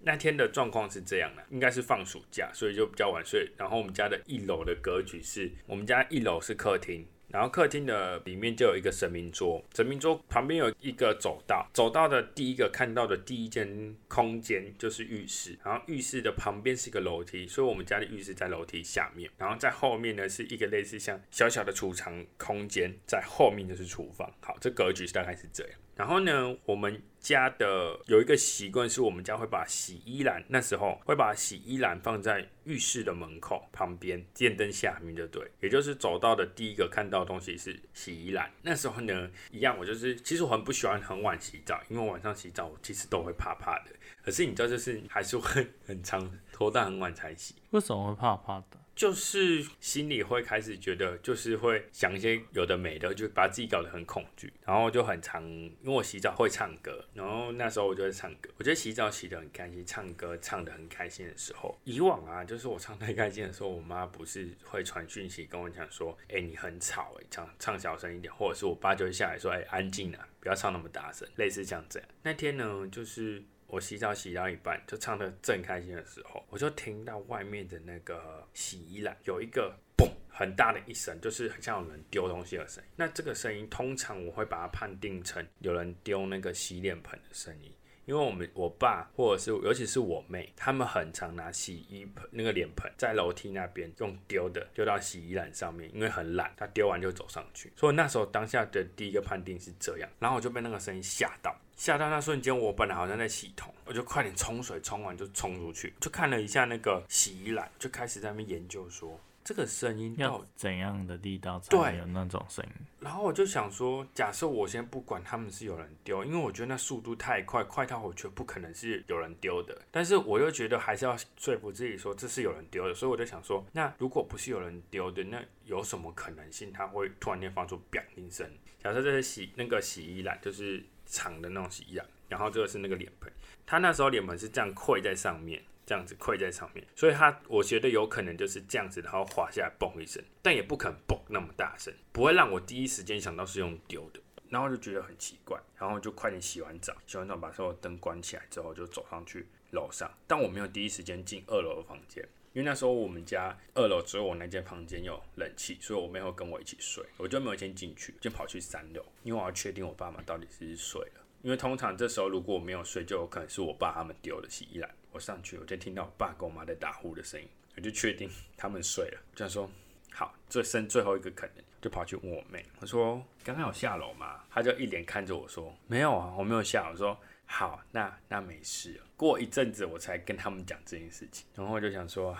那天的状况是这样的，应该是放暑假，所以就比较晚睡。然后我们家的一楼的格局是，我们家一楼是客厅。然后客厅的里面就有一个神明桌，神明桌旁边有一个走道，走道的第一个看到的第一间空间就是浴室，然后浴室的旁边是一个楼梯，所以我们家的浴室在楼梯下面，然后在后面呢是一个类似像小小的储藏空间，在后面就是厨房。好，这格局大概是这样。然后呢，我们家的有一个习惯，是我们家会把洗衣篮，那时候会把洗衣篮放在浴室的门口旁边，电灯下面就对，也就是走到的第一个看到东西是洗衣篮。那时候呢，一样，我就是其实我很不喜欢很晚洗澡，因为晚上洗澡我其实都会怕怕的。可是你知道，就是还是会很长拖到很晚才洗。为什么会怕怕的？就是心里会开始觉得，就是会想一些有的没的，就把自己搞得很恐惧，然后就很常，因为我洗澡会唱歌，然后那时候我就会唱歌，我觉得洗澡洗得很开心，唱歌唱得很开心的时候，以往啊，就是我唱太开心的时候，我妈不是会传讯息跟我讲说，哎，你很吵，哎，唱唱小声一点，或者是我爸就会下来说，哎，安静啊，不要唱那么大声，类似像这样。那天呢，就是。我洗澡洗到一半，就唱的正开心的时候，我就听到外面的那个洗衣篮有一个嘣很大的一声，就是很像有人丢东西的声音。那这个声音通常我会把它判定成有人丢那个洗脸盆的声音。因为我们我爸或者是尤其是我妹，他们很常拿洗衣盆那个脸盆在楼梯那边用丢的丢到洗衣篮上面，因为很懒，他丢完就走上去。所以那时候当下的第一个判定是这样，然后我就被那个声音吓到，吓到那瞬间，我本来好像在洗头，我就快点冲水，冲完就冲出去，就看了一下那个洗衣篮，就开始在那边研究说。这个声音要怎样的力道才有那种声音？然后我就想说，假设我先不管他们是有人丢，因为我觉得那速度太快，快到我觉得不可能是有人丢的。但是我又觉得还是要说服自己说这是有人丢的，所以我就想说，那如果不是有人丢的，那有什么可能性它会突然间发出“砰”一声？假设这是洗那个洗衣篮，就是长的那种洗衣篮，然后这个是那个脸盆，它那时候脸盆是这样跪在上面。这样子跪在上面，所以它我觉得有可能就是这样子，然后滑下来嘣一声，但也不可能嘣那么大声，不会让我第一时间想到是用丢的，然后就觉得很奇怪，然后就快点洗完澡，洗完澡把所有灯关起来之后，就走上去楼上，但我没有第一时间进二楼的房间，因为那时候我们家二楼只有我那间房间有冷气，所以我妹会跟我一起睡，我就没有先进去，就跑去三楼，因为我要确定我爸妈到底是睡了，因为通常这时候如果我没有睡，就有可能是我爸他们丢了洗衣篮。我上去，我就听到我爸跟我妈在打呼的声音，我就确定他们睡了。就说好，这剩最后一个可能，就跑去问我妹，我说刚刚有下楼吗？她就一脸看着我说没有啊，我没有下。我说好，那那没事。过一阵子我才跟他们讲这件事情，然后我就想说，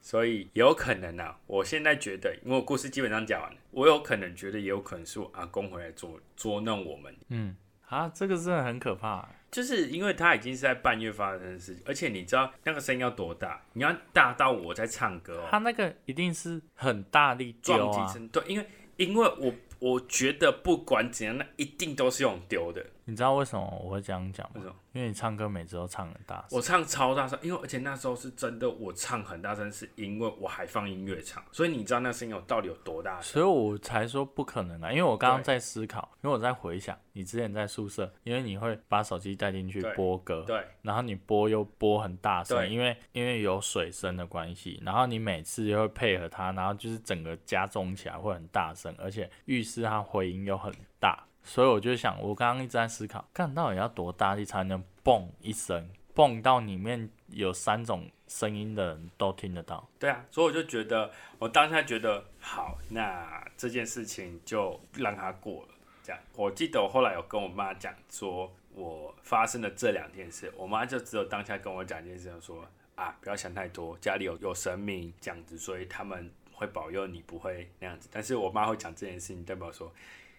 所以有可能啊，我现在觉得，因为我故事基本上讲完了，我有可能觉得也有可能是我阿公回来捉捉弄我们。嗯，啊，这个真的很可怕。就是因为他已经是在半夜发生的事情，而且你知道那个声音要多大？你要大到我在唱歌哦。他那个一定是很大力撞击声，对，因为因为我我觉得不管怎样，那一定都是用丢的。你知道为什么我会这样讲吗？因为你唱歌每次都唱很大声。我唱超大声，因为而且那时候是真的，我唱很大声，是因为我还放音乐唱，所以你知道那声音有到底有多大声？所以我才说不可能啊！因为我刚刚在思考，因为我在回想你之前在宿舍，因为你会把手机带进去播歌，对，然后你播又播很大声，因为因为有水声的关系，然后你每次又会配合它，然后就是整个加重起来会很大声，而且浴室它回音又很大。所以我就想，我刚刚一直在思考，看到底要多大力才能嘣一声，嘣到里面有三种声音的人都听得到。对啊，所以我就觉得，我当下觉得好，那这件事情就让它过了。这样，我记得我后来有跟我妈讲，说我发生的这两件事，我妈就只有当下跟我讲一件事，说啊，不要想太多，家里有有神明这样子，所以他们会保佑你不会那样子。但是我妈会讲这件事情，代表说。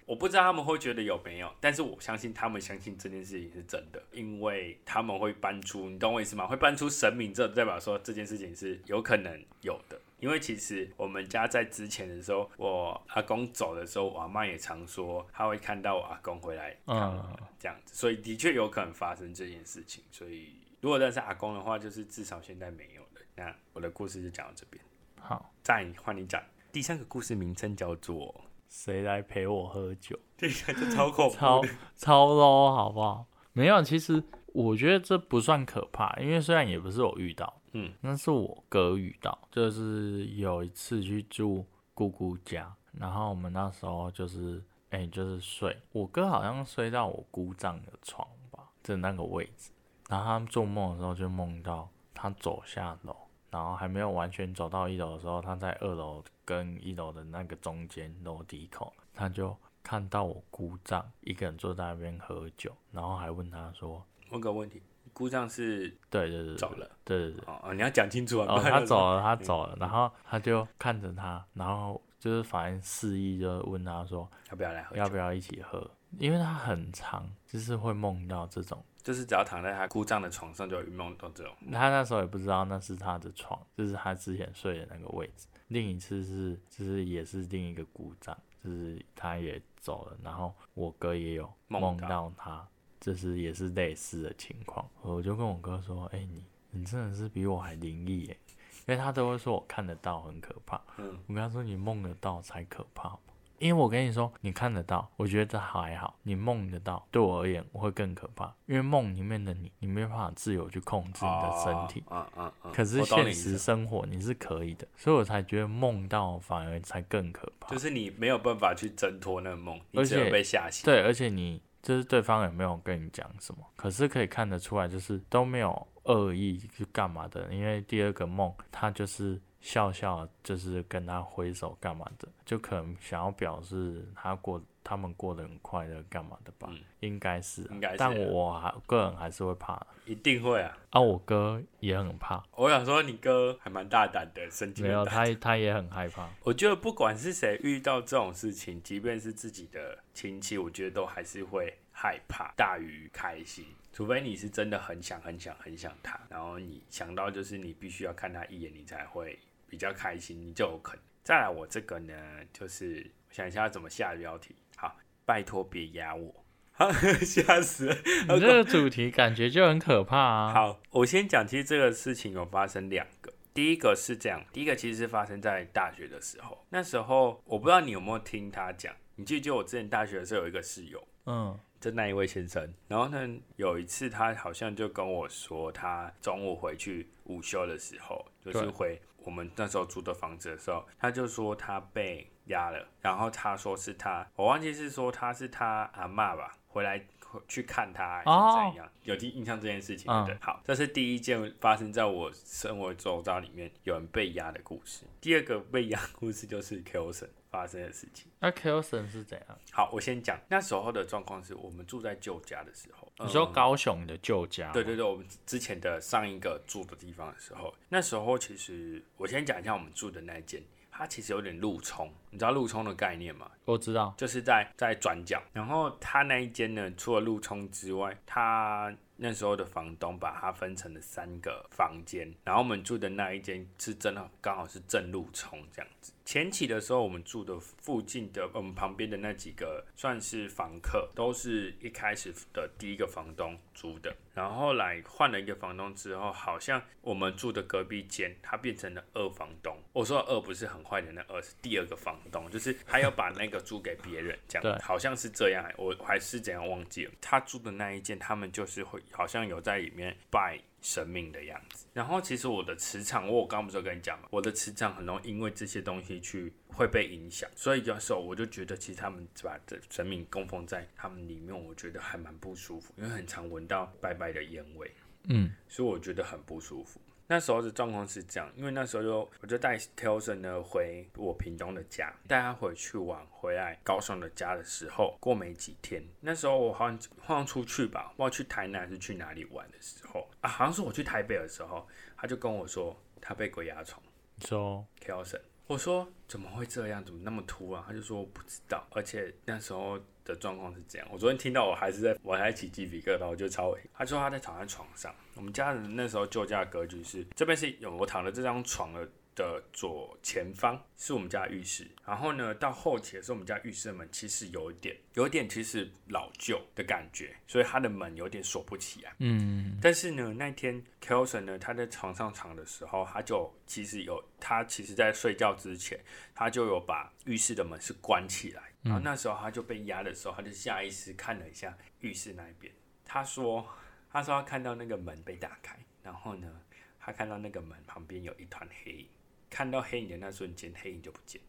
我不知道他们会觉得有没有，但是我相信他们相信这件事情是真的，因为他们会搬出，你懂我意思吗？会搬出神明，这代表说这件事情是有可能有的。因为其实我们家在之前的时候，我阿公走的时候，我妈也常说她会看到我阿公回来，嗯，这样子，所以的确有可能发生这件事情。所以如果但是阿公的话，就是至少现在没有了。那我的故事就讲到这边，好，再换你讲第三个故事，名称叫做。谁来陪我喝酒？*laughs* 这个超恐怖，超超 low，好不好？没有，其实我觉得这不算可怕，因为虽然也不是我遇到，嗯，那是我哥遇到。就是有一次去住姑姑家，然后我们那时候就是，哎，就是睡，我哥好像睡到我姑丈的床吧，就那个位置。然后他们做梦的时候就梦到他走下楼。然后还没有完全走到一楼的时候，他在二楼跟一楼的那个中间楼梯口，他就看到我姑丈一个人坐在那边喝酒，然后还问他说：“问个问题，姑丈是？对对对，走了，对对对，哦，你要讲清楚啊。哦，他走了，他走了，然后他就看着他，然后就是反正示意就问他说：要不要来喝？要不要一起喝？因为他很长，就是会梦到这种。就是只要躺在他故障的床上，就会梦到这种。他那时候也不知道那是他的床，就是他之前睡的那个位置。另一次是，就是也是另一个故障，就是他也走了，然后我哥也有梦到他，就是也是类似的情况。我就跟我哥说：“哎，你你真的是比我还灵异耶，因为他都会说我看得到很可怕。嗯，我跟他说你梦得到才可怕。”因为我跟你说，你看得到，我觉得还好。你梦得到，对我而言我会更可怕，因为梦里面的你，你没有办法自由去控制你的身体。嗯嗯嗯。可是现实生活你是可以的，所以我才觉得梦到反而才更可怕。就是你没有办法去挣脱那个梦，而且被吓醒。对，而且你就是对方也没有跟你讲什么，可是可以看得出来，就是都没有恶意去干嘛的。因为第二个梦，它就是。笑笑就是跟他挥手干嘛的，就可能想要表示他过他们过得很快乐干嘛的吧，应该是，应该是，但我还个人还是会怕，一定会啊，啊，我哥也很怕，我想说你哥还蛮大胆的，身体没有他他也很害怕，我觉得不管是谁遇到这种事情，即便是自己的亲戚，我觉得都还是会害怕大于开心。除非你是真的很想很想很想他，然后你想到就是你必须要看他一眼，你才会比较开心，你就有可能。再来，我这个呢，就是想一下要怎么下标题。好，拜托别压我，*laughs* 吓死了！你这个主题感觉就很可怕啊。好，我先讲，其实这个事情有发生两个。第一个是这样，第一个其实是发生在大学的时候。那时候我不知道你有没有听他讲，你记不记得我之前大学的时候有一个室友，嗯。就那一位先生，然后呢，有一次他好像就跟我说，他中午回去午休的时候，就是回我们那时候租的房子的时候，他就说他被压了，然后他说是他，我忘记是说他是他阿妈吧，回来去看他还是怎样，有记印象这件事情对？好，这是第一件发生在我生活周遭里面有人被压的故事。第二个被压故事就是 Kilson。发生的事情，那 Kelson 是怎样？好，我先讲那时候的状况是我们住在旧家的时候，你说高雄的旧家？对对对，我们之前的上一个住的地方的时候，那时候其实我先讲一下我们住的那一间，它其实有点路冲，你知道路冲的概念吗？我知道，就是在在转角，然后它那一间呢，除了路冲之外，它。那时候的房东把它分成了三个房间，然后我们住的那一间是真的刚好是正路冲这样子。前期的时候，我们住的附近的我们旁边的那几个算是房客，都是一开始的第一个房东租的。然后来换了一个房东之后，好像我们住的隔壁间他变成了二房东。我说二不是很坏的那二，是第二个房东，就是他要把那个租给别人这样。好像是这样，我还是怎样忘记了。他住的那一间，他们就是会好像有在里面拜。生命的样子，然后其实我的磁场，我刚不是跟你讲嘛，我的磁场很容易因为这些东西去会被影响，所以有时候我就觉得其实他们把这生命供奉在他们里面，我觉得还蛮不舒服，因为很常闻到拜拜的烟味，嗯，所以我觉得很不舒服。那时候的状况是这样，因为那时候就我就带 Tilson 呢回我屏东的家，带他回去玩，回来高雄的家的时候，过没几天，那时候我好像好像出去吧，不知道去台南还是去哪里玩的时候啊，好像是我去台北的时候，他就跟我说他被鬼压床，说 Tilson，我说怎么会这样，怎么那么突然？他就说我不知道，而且那时候。的状况是这样，我昨天听到我还是在我还起鸡皮疙瘩，我就超。他说他在躺在床上，我们家人那时候旧家格局是这边是有我躺的这张床的的左前方是我们家浴室，然后呢到后期的时候，我们家浴室的门其实有一点有一点其实老旧的感觉，所以他的门有点锁不起来。嗯，但是呢那天 Kelson 呢他在床上躺的时候，他就其实有他其实在睡觉之前，他就有把浴室的门是关起来。然后那时候他就被压的时候，他就下意识看了一下浴室那一边。他说：“他说他看到那个门被打开，然后呢，他看到那个门旁边有一团黑影。看到黑影的那瞬间，黑影就不见。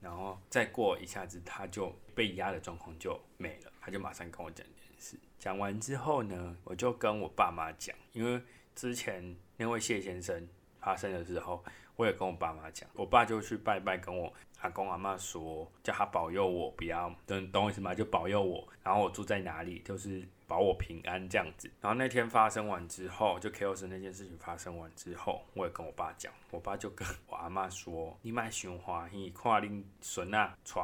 然后再过一下子，他就被压的状况就没了。他就马上跟我讲这件事。讲完之后呢，我就跟我爸妈讲，因为之前那位谢先生发生的时候，我也跟我爸妈讲。我爸就去拜拜，跟我。”阿公阿妈说，叫他保佑我，不要懂懂我意思吗？就保佑我，然后我住在哪里，就是保我平安这样子。然后那天发生完之后，就 K O S 那件事情发生完之后，我也跟我爸讲，我爸就跟我阿妈说，你买想欢喜，看恁孙啊，带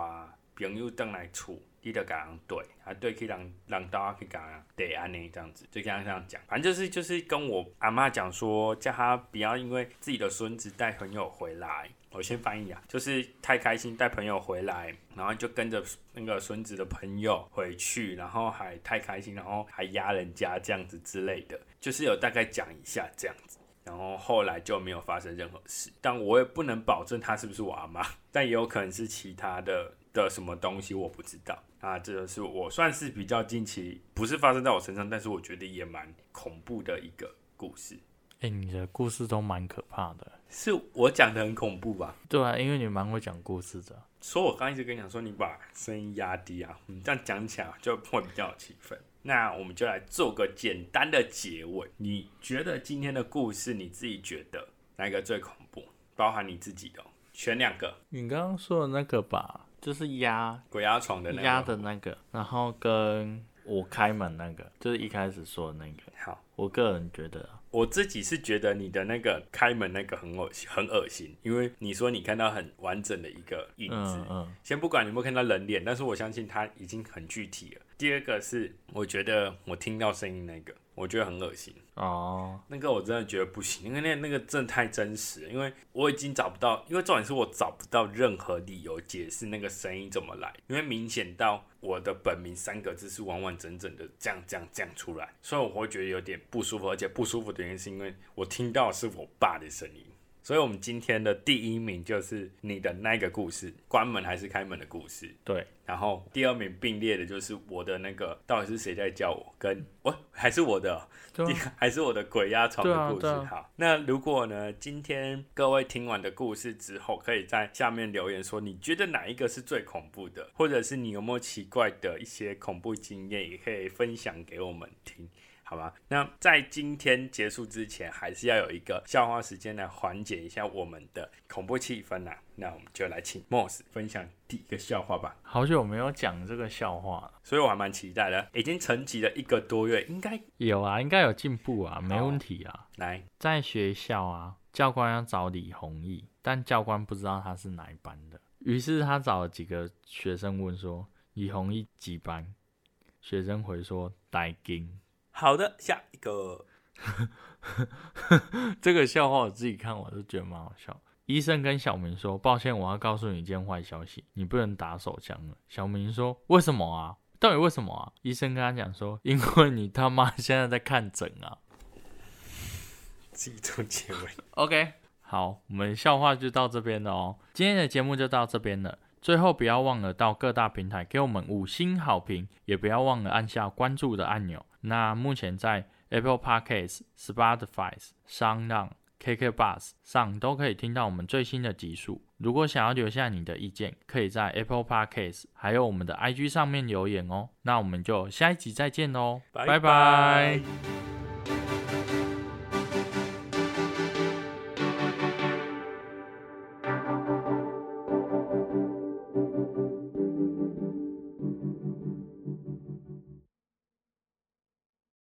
朋友登来厝，你就甲人对，啊对去人人兜啊去甲人对安尼这样子，就跟他这样讲，反正就是就是跟我阿妈讲说，叫他不要因为自己的孙子带朋友回来。我先翻译啊，就是太开心带朋友回来，然后就跟着那个孙子的朋友回去，然后还太开心，然后还压人家这样子之类的，就是有大概讲一下这样子，然后后来就没有发生任何事，但我也不能保证他是不是我阿妈，*laughs* 但也有可能是其他的的什么东西，我不知道啊。这个是我算是比较近期不是发生在我身上，但是我觉得也蛮恐怖的一个故事。哎，你的故事都蛮可怕的，是我讲的很恐怖吧？对啊，因为你蛮会讲故事的。所以我刚一直跟你讲说，你把声音压低啊，你这样讲起来就会比较有气氛。那我们就来做个简单的结尾。你觉得今天的故事，你自己觉得哪一个最恐怖？包含你自己的，选两个。你刚刚说的那个吧，就是压鬼压床的那个压的那个，然后跟我开门那个，就是一开始说的那个。好，我个人觉得。我自己是觉得你的那个开门那个很恶心，很恶心，因为你说你看到很完整的一个影子，嗯嗯，先不管你有没有看到人脸，但是我相信它已经很具体了。第二个是，我觉得我听到声音那个，我觉得很恶心哦。那个我真的觉得不行，因为那那个真的太真实，因为我已经找不到，因为重点是我找不到任何理由解释那个声音怎么来，因为明显到我的本名三个字是完完整整的这样这样这样出来，所以我会觉得有点不舒服，而且不舒服的原因是因为我听到是我爸的声音。所以，我们今天的第一名就是你的那个故事，关门还是开门的故事。对，然后第二名并列的就是我的那个，到底是谁在叫我？跟我还是我的，*laughs* 还是我的鬼压床的故事。好，那如果呢，今天各位听完的故事之后，可以在下面留言说，你觉得哪一个是最恐怖的，或者是你有没有奇怪的一些恐怖经验，也可以分享给我们听。好吧，那在今天结束之前，还是要有一个笑话时间来缓解一下我们的恐怖气氛呐。那我们就来请 Moss 分享第一个笑话吧。好久没有讲这个笑话了，所以我还蛮期待的。已经沉寂了一个多月，应该有啊，应该有进步啊，没问题啊。来，在学校啊，教官要找李弘毅，但教官不知道他是哪一班的，于是他找了几个学生问说：“李弘毅几班？”学生回说：“呆金。”好的，下一个。*laughs* 这个笑话我自己看，我都觉得蛮好笑。医生跟小明说：“抱歉，我要告诉你一件坏消息，你不能打手枪了。”小明说：“为什么啊？到底为什么啊？”医生跟他讲说：“因为你他妈现在在看诊啊。”自己做结尾。OK，好，我们笑话就到这边了哦。今天的节目就到这边了。最后，不要忘了到各大平台给我们五星好评，也不要忘了按下关注的按钮。那目前在 Apple Podcasts、Spotify、SoundOn、KK Bus 上都可以听到我们最新的集数。如果想要留下你的意见，可以在 Apple Podcasts 还有我们的 IG 上面留言哦。那我们就下一集再见喽，拜拜。